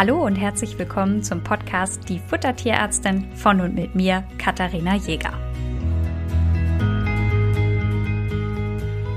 Hallo und herzlich willkommen zum Podcast Die Futtertierärztin von und mit mir, Katharina Jäger.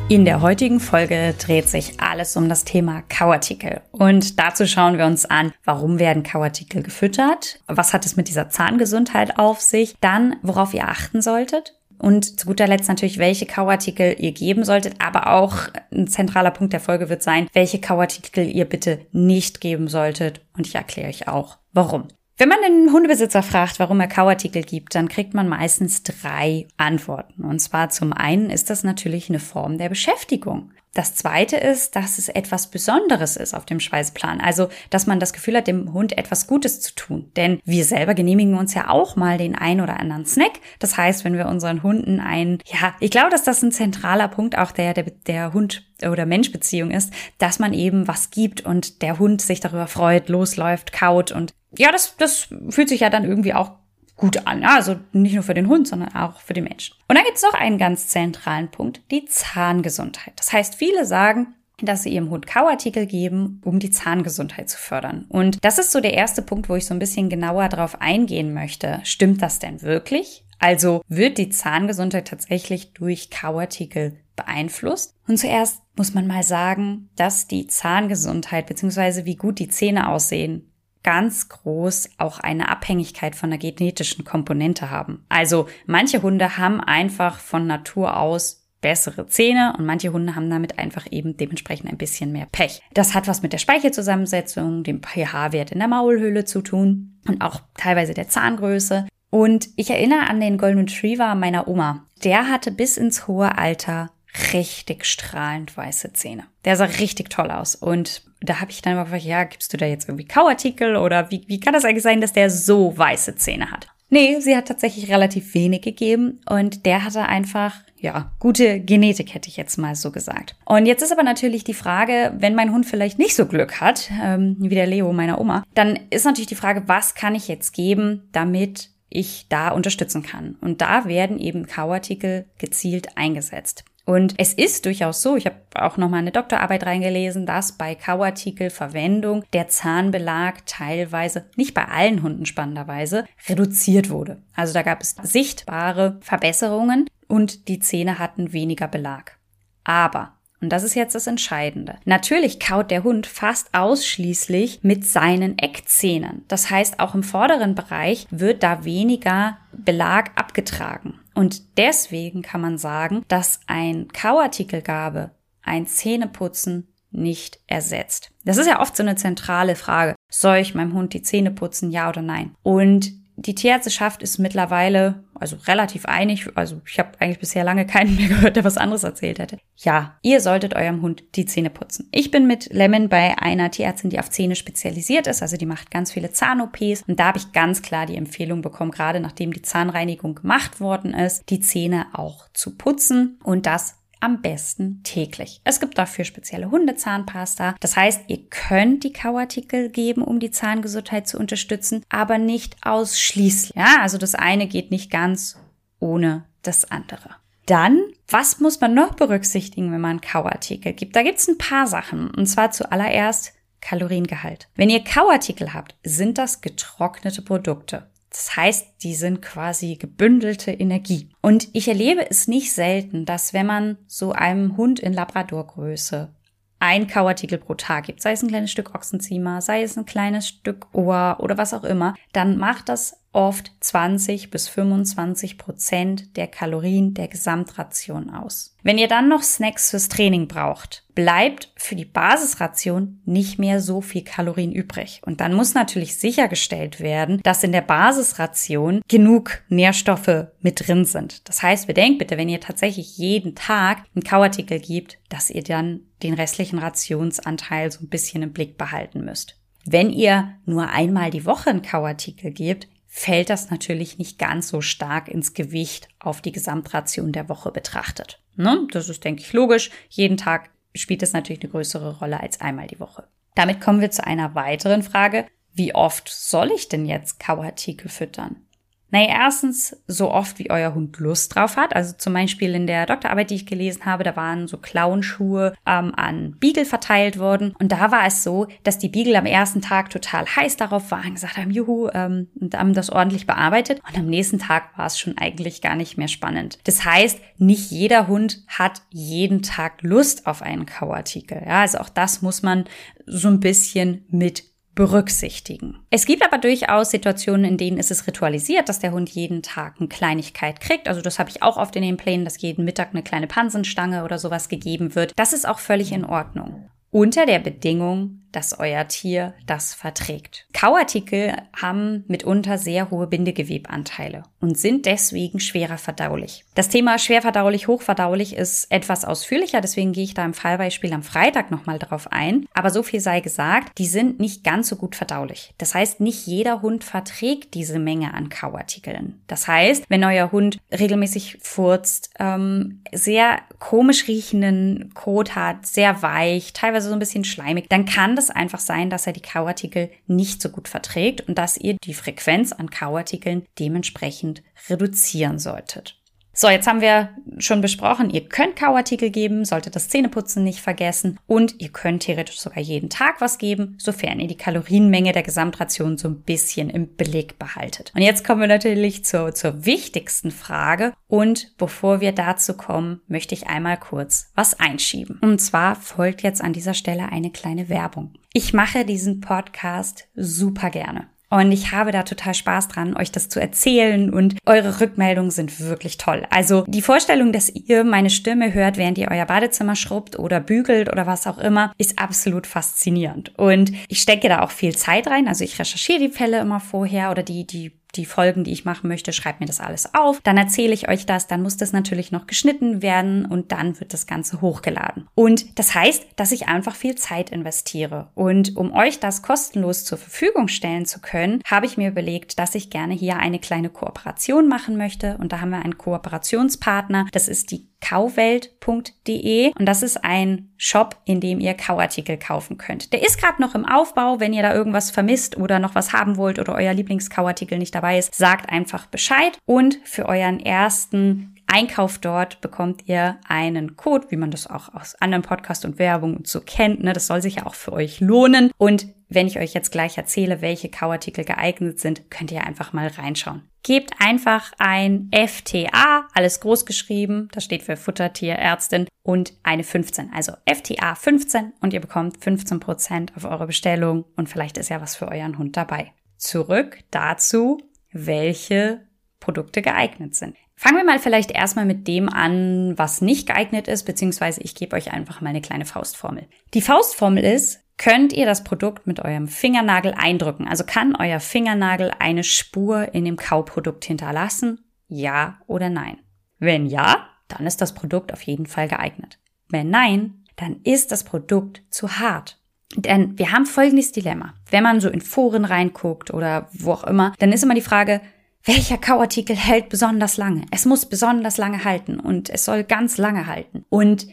In der heutigen Folge dreht sich alles um das Thema Kauartikel. Und dazu schauen wir uns an, warum werden Kauartikel gefüttert? Was hat es mit dieser Zahngesundheit auf sich? Dann, worauf ihr achten solltet und zu guter Letzt natürlich, welche Kauartikel ihr geben solltet, aber auch ein zentraler Punkt der Folge wird sein, welche Kauartikel ihr bitte nicht geben solltet. Und ich erkläre euch auch, warum. Wenn man den Hundebesitzer fragt, warum er Kauartikel gibt, dann kriegt man meistens drei Antworten. Und zwar zum einen ist das natürlich eine Form der Beschäftigung. Das zweite ist, dass es etwas Besonderes ist auf dem Speiseplan. Also, dass man das Gefühl hat, dem Hund etwas Gutes zu tun. Denn wir selber genehmigen uns ja auch mal den ein oder anderen Snack. Das heißt, wenn wir unseren Hunden ein, ja, ich glaube, dass das ein zentraler Punkt auch der, der, der Hund oder Mensch-Beziehung ist, dass man eben was gibt und der Hund sich darüber freut, losläuft, kaut und ja, das, das fühlt sich ja dann irgendwie auch gut an. Also nicht nur für den Hund, sondern auch für den Menschen. Und dann gibt es noch einen ganz zentralen Punkt, die Zahngesundheit. Das heißt, viele sagen, dass sie ihrem Hund Kauartikel geben, um die Zahngesundheit zu fördern. Und das ist so der erste Punkt, wo ich so ein bisschen genauer drauf eingehen möchte. Stimmt das denn wirklich? Also wird die Zahngesundheit tatsächlich durch Kauartikel beeinflusst? Und zuerst muss man mal sagen, dass die Zahngesundheit bzw. wie gut die Zähne aussehen ganz groß auch eine Abhängigkeit von der genetischen Komponente haben. Also manche Hunde haben einfach von Natur aus bessere Zähne und manche Hunde haben damit einfach eben dementsprechend ein bisschen mehr Pech. Das hat was mit der Speichelzusammensetzung, dem pH-Wert in der Maulhöhle zu tun und auch teilweise der Zahngröße. Und ich erinnere an den Golden Retriever meiner Oma. Der hatte bis ins hohe Alter richtig strahlend weiße Zähne. Der sah richtig toll aus. Und da habe ich dann immer gefragt, ja, gibst du da jetzt irgendwie Kauartikel oder wie, wie kann das eigentlich sein, dass der so weiße Zähne hat? Nee, sie hat tatsächlich relativ wenig gegeben und der hatte einfach, ja, gute Genetik, hätte ich jetzt mal so gesagt. Und jetzt ist aber natürlich die Frage, wenn mein Hund vielleicht nicht so Glück hat, ähm, wie der Leo meiner Oma, dann ist natürlich die Frage, was kann ich jetzt geben, damit ich da unterstützen kann. Und da werden eben Kauartikel gezielt eingesetzt. Und es ist durchaus so, ich habe auch noch mal eine Doktorarbeit reingelesen, dass bei Kauartikel Verwendung der Zahnbelag teilweise, nicht bei allen Hunden spannenderweise, reduziert wurde. Also da gab es sichtbare Verbesserungen und die Zähne hatten weniger Belag. Aber und das ist jetzt das Entscheidende. Natürlich kaut der Hund fast ausschließlich mit seinen Eckzähnen. Das heißt, auch im vorderen Bereich wird da weniger Belag abgetragen. Und deswegen kann man sagen, dass ein Kauartikelgabe ein Zähneputzen nicht ersetzt. Das ist ja oft so eine zentrale Frage. Soll ich meinem Hund die Zähne putzen, ja oder nein? Und die Tierärzteschaft ist mittlerweile also relativ einig, also ich habe eigentlich bisher lange keinen mehr gehört, der was anderes erzählt hätte. Ja, ihr solltet eurem Hund die Zähne putzen. Ich bin mit Lemon bei einer Tierärztin, die auf Zähne spezialisiert ist, also die macht ganz viele Zahn-OPs und da habe ich ganz klar die Empfehlung bekommen, gerade nachdem die Zahnreinigung gemacht worden ist, die Zähne auch zu putzen und das am besten täglich. Es gibt dafür spezielle Hundezahnpasta. Das heißt, ihr könnt die Kauartikel geben, um die Zahngesundheit zu unterstützen, aber nicht ausschließlich. Ja, also das eine geht nicht ganz ohne das andere. Dann, was muss man noch berücksichtigen, wenn man Kauartikel gibt? Da gibt es ein paar Sachen. Und zwar zuallererst Kaloriengehalt. Wenn ihr Kauartikel habt, sind das getrocknete Produkte. Das heißt, die sind quasi gebündelte Energie. Und ich erlebe es nicht selten, dass wenn man so einem Hund in Labradorgröße ein Kauartikel pro Tag gibt, sei es ein kleines Stück Ochsenziemer, sei es ein kleines Stück Ohr oder was auch immer, dann macht das oft 20 bis 25 Prozent der Kalorien der Gesamtration aus. Wenn ihr dann noch Snacks fürs Training braucht, bleibt für die Basisration nicht mehr so viel Kalorien übrig. Und dann muss natürlich sichergestellt werden, dass in der Basisration genug Nährstoffe mit drin sind. Das heißt, bedenkt bitte, wenn ihr tatsächlich jeden Tag einen Kauartikel gibt, dass ihr dann den restlichen Rationsanteil so ein bisschen im Blick behalten müsst. Wenn ihr nur einmal die Woche einen Kauartikel gebt, fällt das natürlich nicht ganz so stark ins Gewicht auf die Gesamtration der Woche betrachtet. Ne? Das ist, denke ich, logisch. Jeden Tag spielt es natürlich eine größere Rolle als einmal die Woche. Damit kommen wir zu einer weiteren Frage. Wie oft soll ich denn jetzt Kauartikel füttern? Naja, erstens so oft wie euer Hund Lust drauf hat. Also zum Beispiel in der Doktorarbeit, die ich gelesen habe, da waren so Klauenschuhe ähm, an Beagle verteilt worden. Und da war es so, dass die Beagle am ersten Tag total heiß darauf waren, gesagt haben, juhu, ähm, und haben das ordentlich bearbeitet. Und am nächsten Tag war es schon eigentlich gar nicht mehr spannend. Das heißt, nicht jeder Hund hat jeden Tag Lust auf einen Kauartikel. Ja, also auch das muss man so ein bisschen mit berücksichtigen. Es gibt aber durchaus Situationen, in denen ist es ritualisiert, dass der Hund jeden Tag eine Kleinigkeit kriegt. Also das habe ich auch oft in den Plänen, dass jeden Mittag eine kleine Pansenstange oder sowas gegeben wird. Das ist auch völlig in Ordnung. Unter der Bedingung, dass euer Tier das verträgt. Kauartikel haben mitunter sehr hohe Bindegewebanteile und sind deswegen schwerer verdaulich. Das Thema schwer verdaulich, hochverdaulich ist etwas ausführlicher, deswegen gehe ich da im Fallbeispiel am Freitag nochmal drauf ein. Aber so viel sei gesagt, die sind nicht ganz so gut verdaulich. Das heißt, nicht jeder Hund verträgt diese Menge an Kauartikeln. Das heißt, wenn euer Hund regelmäßig furzt, ähm, sehr komisch riechenden Kot hat, sehr weich, teilweise so ein bisschen schleimig, dann kann das es einfach sein, dass er die Kauartikel nicht so gut verträgt und dass ihr die Frequenz an Kauartikeln dementsprechend reduzieren solltet. So, jetzt haben wir schon besprochen, ihr könnt Kauartikel geben, solltet das Zähneputzen nicht vergessen und ihr könnt theoretisch sogar jeden Tag was geben, sofern ihr die Kalorienmenge der Gesamtration so ein bisschen im Beleg behaltet. Und jetzt kommen wir natürlich zur, zur wichtigsten Frage und bevor wir dazu kommen, möchte ich einmal kurz was einschieben. Und zwar folgt jetzt an dieser Stelle eine kleine Werbung. Ich mache diesen Podcast super gerne. Und ich habe da total Spaß dran, euch das zu erzählen und eure Rückmeldungen sind wirklich toll. Also die Vorstellung, dass ihr meine Stimme hört, während ihr euer Badezimmer schrubbt oder bügelt oder was auch immer, ist absolut faszinierend. Und ich stecke da auch viel Zeit rein. Also ich recherchiere die Fälle immer vorher oder die, die die Folgen, die ich machen möchte, schreibt mir das alles auf. Dann erzähle ich euch das, dann muss das natürlich noch geschnitten werden und dann wird das Ganze hochgeladen. Und das heißt, dass ich einfach viel Zeit investiere. Und um euch das kostenlos zur Verfügung stellen zu können, habe ich mir überlegt, dass ich gerne hier eine kleine Kooperation machen möchte. Und da haben wir einen Kooperationspartner. Das ist die kauwelt.de und das ist ein Shop, in dem ihr Kauartikel kaufen könnt. Der ist gerade noch im Aufbau. Wenn ihr da irgendwas vermisst oder noch was haben wollt oder euer Lieblingskauartikel nicht dabei ist, sagt einfach Bescheid und für euren ersten Einkauf dort bekommt ihr einen Code, wie man das auch aus anderen Podcasts und Werbung so kennt. Ne? Das soll sich ja auch für euch lohnen. Und wenn ich euch jetzt gleich erzähle, welche Kauartikel geeignet sind, könnt ihr einfach mal reinschauen. Gebt einfach ein FTA, alles groß geschrieben, das steht für Futtertierärztin und eine 15, also FTA 15 und ihr bekommt 15% auf eure Bestellung und vielleicht ist ja was für euren Hund dabei. Zurück dazu, welche Produkte geeignet sind. Fangen wir mal vielleicht erstmal mit dem an, was nicht geeignet ist, beziehungsweise ich gebe euch einfach mal eine kleine Faustformel. Die Faustformel ist, könnt ihr das Produkt mit eurem Fingernagel eindrücken. Also kann euer Fingernagel eine Spur in dem Kauprodukt hinterlassen? Ja oder nein? Wenn ja, dann ist das Produkt auf jeden Fall geeignet. Wenn nein, dann ist das Produkt zu hart. Denn wir haben folgendes Dilemma. Wenn man so in Foren reinguckt oder wo auch immer, dann ist immer die Frage, welcher Kauartikel hält besonders lange? Es muss besonders lange halten und es soll ganz lange halten. Und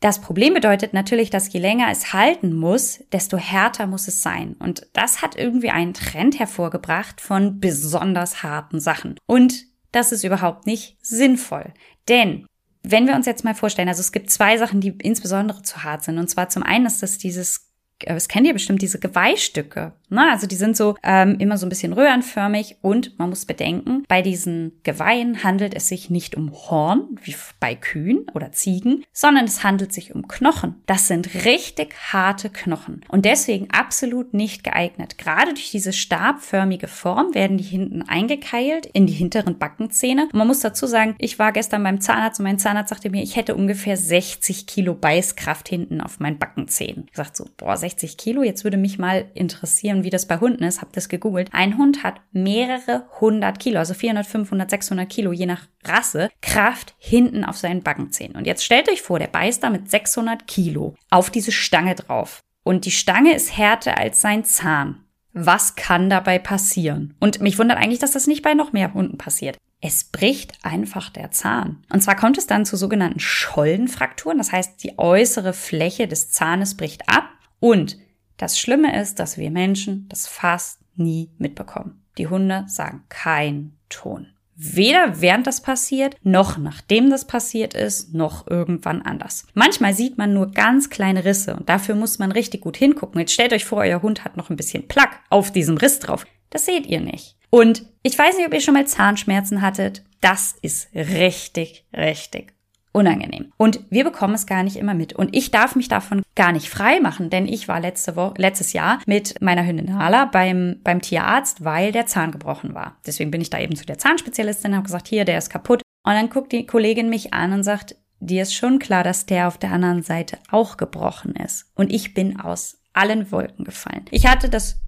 das Problem bedeutet natürlich, dass je länger es halten muss, desto härter muss es sein. Und das hat irgendwie einen Trend hervorgebracht von besonders harten Sachen. Und das ist überhaupt nicht sinnvoll. Denn wenn wir uns jetzt mal vorstellen, also es gibt zwei Sachen, die insbesondere zu hart sind. Und zwar zum einen ist das dieses das kennt ihr bestimmt, diese Geweihstücke. Ne? Also die sind so ähm, immer so ein bisschen röhrenförmig und man muss bedenken, bei diesen Geweihen handelt es sich nicht um Horn, wie bei Kühen oder Ziegen, sondern es handelt sich um Knochen. Das sind richtig harte Knochen und deswegen absolut nicht geeignet. Gerade durch diese stabförmige Form werden die hinten eingekeilt in die hinteren Backenzähne. Und man muss dazu sagen, ich war gestern beim Zahnarzt und mein Zahnarzt sagte mir, ich hätte ungefähr 60 Kilo Beißkraft hinten auf meinen Backenzähnen. Ich sagte so, boah, 60 Kilo. Jetzt würde mich mal interessieren, wie das bei Hunden ist. Hab das gegoogelt. Ein Hund hat mehrere hundert Kilo, also 400, 500, 600 Kilo, je nach Rasse, Kraft hinten auf seinen Backenzähnen. Und jetzt stellt euch vor, der beißt da mit 600 Kilo auf diese Stange drauf. Und die Stange ist härter als sein Zahn. Was kann dabei passieren? Und mich wundert eigentlich, dass das nicht bei noch mehr Hunden passiert. Es bricht einfach der Zahn. Und zwar kommt es dann zu sogenannten Schollenfrakturen. Das heißt, die äußere Fläche des Zahnes bricht ab und das Schlimme ist, dass wir Menschen das fast nie mitbekommen. Die Hunde sagen kein Ton. Weder während das passiert, noch nachdem das passiert ist, noch irgendwann anders. Manchmal sieht man nur ganz kleine Risse und dafür muss man richtig gut hingucken. Jetzt stellt euch vor, euer Hund hat noch ein bisschen Plack auf diesem Riss drauf. Das seht ihr nicht. Und ich weiß nicht, ob ihr schon mal Zahnschmerzen hattet. Das ist richtig, richtig unangenehm. Und wir bekommen es gar nicht immer mit. Und ich darf mich davon gar nicht frei machen, denn ich war letzte Woche, letztes Jahr mit meiner Hündin Hala beim, beim Tierarzt, weil der Zahn gebrochen war. Deswegen bin ich da eben zu der Zahnspezialistin und habe gesagt, hier, der ist kaputt. Und dann guckt die Kollegin mich an und sagt, dir ist schon klar, dass der auf der anderen Seite auch gebrochen ist. Und ich bin aus allen Wolken gefallen. Ich hatte das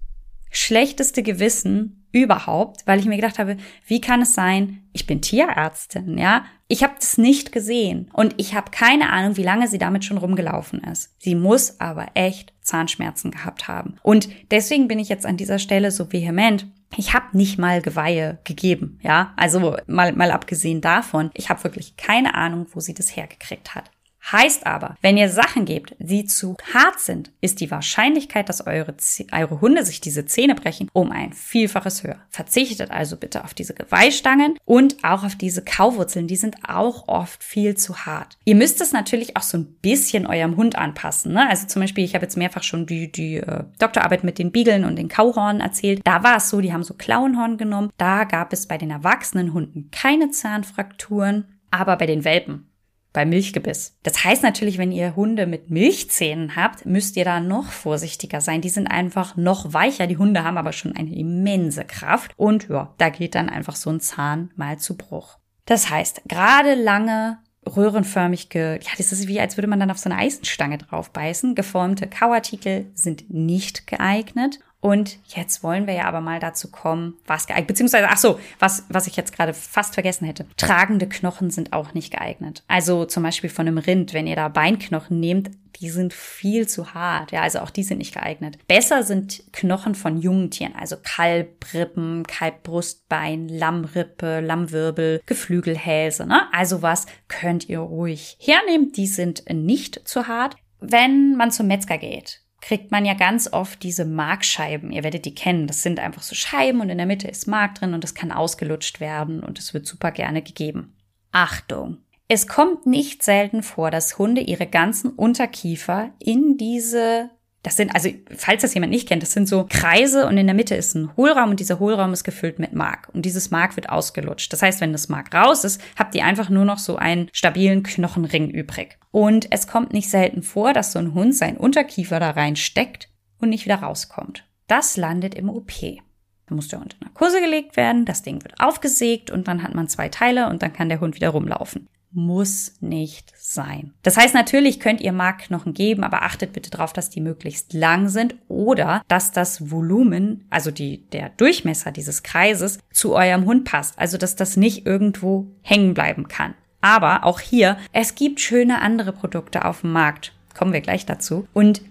schlechteste Gewissen, überhaupt, weil ich mir gedacht habe, wie kann es sein, ich bin Tierärztin, ja? Ich habe das nicht gesehen und ich habe keine Ahnung, wie lange sie damit schon rumgelaufen ist. Sie muss aber echt Zahnschmerzen gehabt haben. Und deswegen bin ich jetzt an dieser Stelle so vehement. Ich habe nicht mal Geweihe gegeben, ja? Also mal mal abgesehen davon, ich habe wirklich keine Ahnung, wo sie das hergekriegt hat. Heißt aber, wenn ihr Sachen gebt, die zu hart sind, ist die Wahrscheinlichkeit, dass eure, eure Hunde sich diese Zähne brechen, um ein Vielfaches höher. Verzichtet also bitte auf diese Geweihstangen und auch auf diese Kauwurzeln. Die sind auch oft viel zu hart. Ihr müsst es natürlich auch so ein bisschen eurem Hund anpassen. Ne? Also zum Beispiel, ich habe jetzt mehrfach schon die, die äh, Doktorarbeit mit den Biegeln und den Kauhornen erzählt. Da war es so, die haben so Klauenhorn genommen. Da gab es bei den erwachsenen Hunden keine Zahnfrakturen, aber bei den Welpen bei Milchgebiss. Das heißt natürlich, wenn ihr Hunde mit Milchzähnen habt, müsst ihr da noch vorsichtiger sein. Die sind einfach noch weicher. Die Hunde haben aber schon eine immense Kraft und ja, da geht dann einfach so ein Zahn mal zu Bruch. Das heißt, gerade lange röhrenförmig ge, ja, das ist wie, als würde man dann auf so eine Eisenstange drauf beißen. Geformte Kauartikel sind nicht geeignet und jetzt wollen wir ja aber mal dazu kommen, was geeignet, beziehungsweise, ach so, was, was ich jetzt gerade fast vergessen hätte. Tragende Knochen sind auch nicht geeignet. Also zum Beispiel von einem Rind, wenn ihr da Beinknochen nehmt, die sind viel zu hart. Ja, also auch die sind nicht geeignet. Besser sind Knochen von jungen Tieren, also Kalbrippen, Kalbbrustbein, Lammrippe, Lammwirbel, Geflügelhälse, ne? Also was könnt ihr ruhig hernehmen. Die sind nicht zu hart. Wenn man zum Metzger geht, kriegt man ja ganz oft diese Markscheiben. Ihr werdet die kennen. Das sind einfach so Scheiben und in der Mitte ist Mark drin und es kann ausgelutscht werden und es wird super gerne gegeben. Achtung! Es kommt nicht selten vor, dass Hunde ihre ganzen Unterkiefer in diese das sind, also falls das jemand nicht kennt, das sind so Kreise und in der Mitte ist ein Hohlraum und dieser Hohlraum ist gefüllt mit Mark. Und dieses Mark wird ausgelutscht. Das heißt, wenn das Mark raus ist, habt ihr einfach nur noch so einen stabilen Knochenring übrig. Und es kommt nicht selten vor, dass so ein Hund seinen Unterkiefer da reinsteckt und nicht wieder rauskommt. Das landet im OP. Dann muss der Hund in Narkose gelegt werden, das Ding wird aufgesägt und dann hat man zwei Teile und dann kann der Hund wieder rumlaufen muss nicht sein. Das heißt, natürlich könnt ihr Markknochen geben, aber achtet bitte darauf, dass die möglichst lang sind oder dass das Volumen, also die, der Durchmesser dieses Kreises zu eurem Hund passt. Also, dass das nicht irgendwo hängen bleiben kann. Aber auch hier, es gibt schöne andere Produkte auf dem Markt. Kommen wir gleich dazu. Und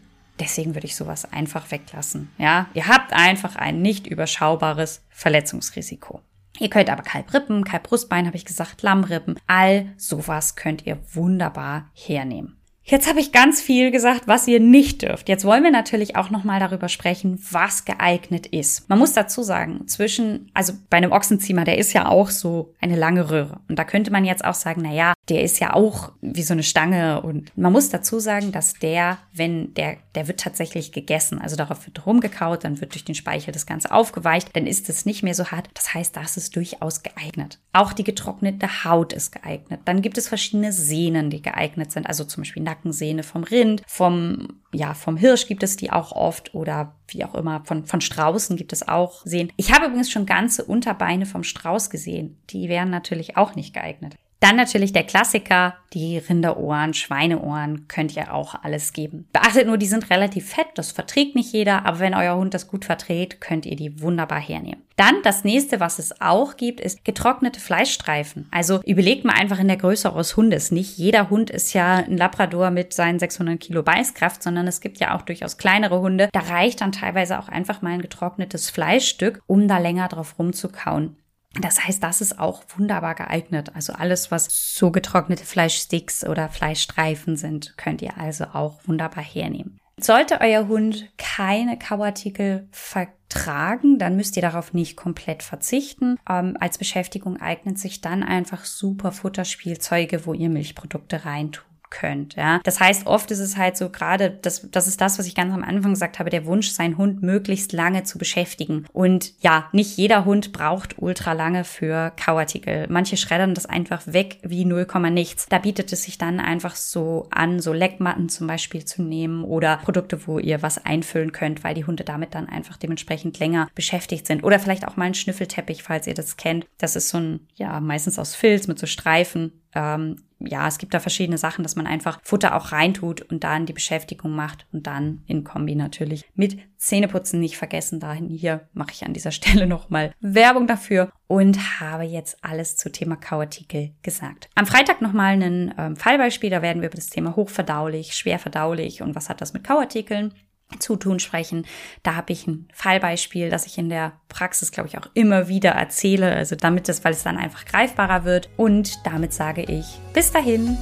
deswegen würde ich sowas einfach weglassen. Ja, ihr habt einfach ein nicht überschaubares Verletzungsrisiko. Ihr könnt aber Kalbrippen, Kalbbrustbein, habe ich gesagt, Lammrippen, all sowas könnt ihr wunderbar hernehmen. Jetzt habe ich ganz viel gesagt, was ihr nicht dürft. Jetzt wollen wir natürlich auch noch mal darüber sprechen, was geeignet ist. Man muss dazu sagen, zwischen also bei einem Ochsenziemer, der ist ja auch so eine lange Röhre und da könnte man jetzt auch sagen, na ja, der ist ja auch wie so eine Stange und man muss dazu sagen, dass der, wenn der der wird tatsächlich gegessen, also darauf wird rumgekaut, dann wird durch den Speichel das Ganze aufgeweicht, dann ist es nicht mehr so hart. Das heißt, das ist durchaus geeignet. Auch die getrocknete Haut ist geeignet. Dann gibt es verschiedene Sehnen, die geeignet sind, also zum Beispiel Nacken Nackensehne vom Rind, vom, ja, vom Hirsch gibt es die auch oft oder wie auch immer, von, von Straußen gibt es auch Sehnen. Ich habe übrigens schon ganze Unterbeine vom Strauß gesehen. Die wären natürlich auch nicht geeignet. Dann natürlich der Klassiker, die Rinderohren, Schweineohren, könnt ihr auch alles geben. Beachtet nur, die sind relativ fett, das verträgt nicht jeder, aber wenn euer Hund das gut verträgt, könnt ihr die wunderbar hernehmen. Dann das nächste, was es auch gibt, ist getrocknete Fleischstreifen. Also überlegt mal einfach in der Größe eures Hundes. Nicht jeder Hund ist ja ein Labrador mit seinen 600 Kilo Beißkraft, sondern es gibt ja auch durchaus kleinere Hunde. Da reicht dann teilweise auch einfach mal ein getrocknetes Fleischstück, um da länger drauf rumzukauen. Das heißt, das ist auch wunderbar geeignet. Also alles, was so getrocknete Fleischsticks oder Fleischstreifen sind, könnt ihr also auch wunderbar hernehmen. Sollte euer Hund keine Kauartikel vertragen, dann müsst ihr darauf nicht komplett verzichten. Ähm, als Beschäftigung eignet sich dann einfach super Futterspielzeuge, wo ihr Milchprodukte reintut könnt. Ja, das heißt, oft ist es halt so gerade, das, das ist das, was ich ganz am Anfang gesagt habe, der Wunsch, seinen Hund möglichst lange zu beschäftigen. Und ja, nicht jeder Hund braucht ultra lange für Kauartikel. Manche schreddern das einfach weg wie 0, nichts. Da bietet es sich dann einfach so an, so Leckmatten zum Beispiel zu nehmen oder Produkte, wo ihr was einfüllen könnt, weil die Hunde damit dann einfach dementsprechend länger beschäftigt sind. Oder vielleicht auch mal ein Schnüffelteppich, falls ihr das kennt. Das ist so ein, ja, meistens aus Filz mit so Streifen ähm, ja, es gibt da verschiedene Sachen, dass man einfach Futter auch reintut und dann die Beschäftigung macht und dann in Kombi natürlich mit Zähneputzen nicht vergessen. Dahin hier mache ich an dieser Stelle nochmal Werbung dafür und habe jetzt alles zu Thema Kauartikel gesagt. Am Freitag nochmal ein ähm, Fallbeispiel, da werden wir über das Thema hochverdaulich, schwerverdaulich und was hat das mit Kauartikeln Zutun sprechen. Da habe ich ein Fallbeispiel, das ich in der Praxis, glaube ich, auch immer wieder erzähle. Also damit es, weil es dann einfach greifbarer wird. Und damit sage ich bis dahin.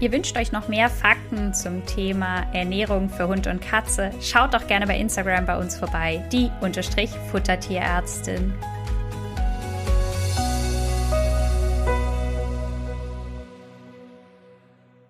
Ihr wünscht euch noch mehr Fakten zum Thema Ernährung für Hund und Katze? Schaut doch gerne bei Instagram bei uns vorbei, die Unterstrich Futtertierärztin.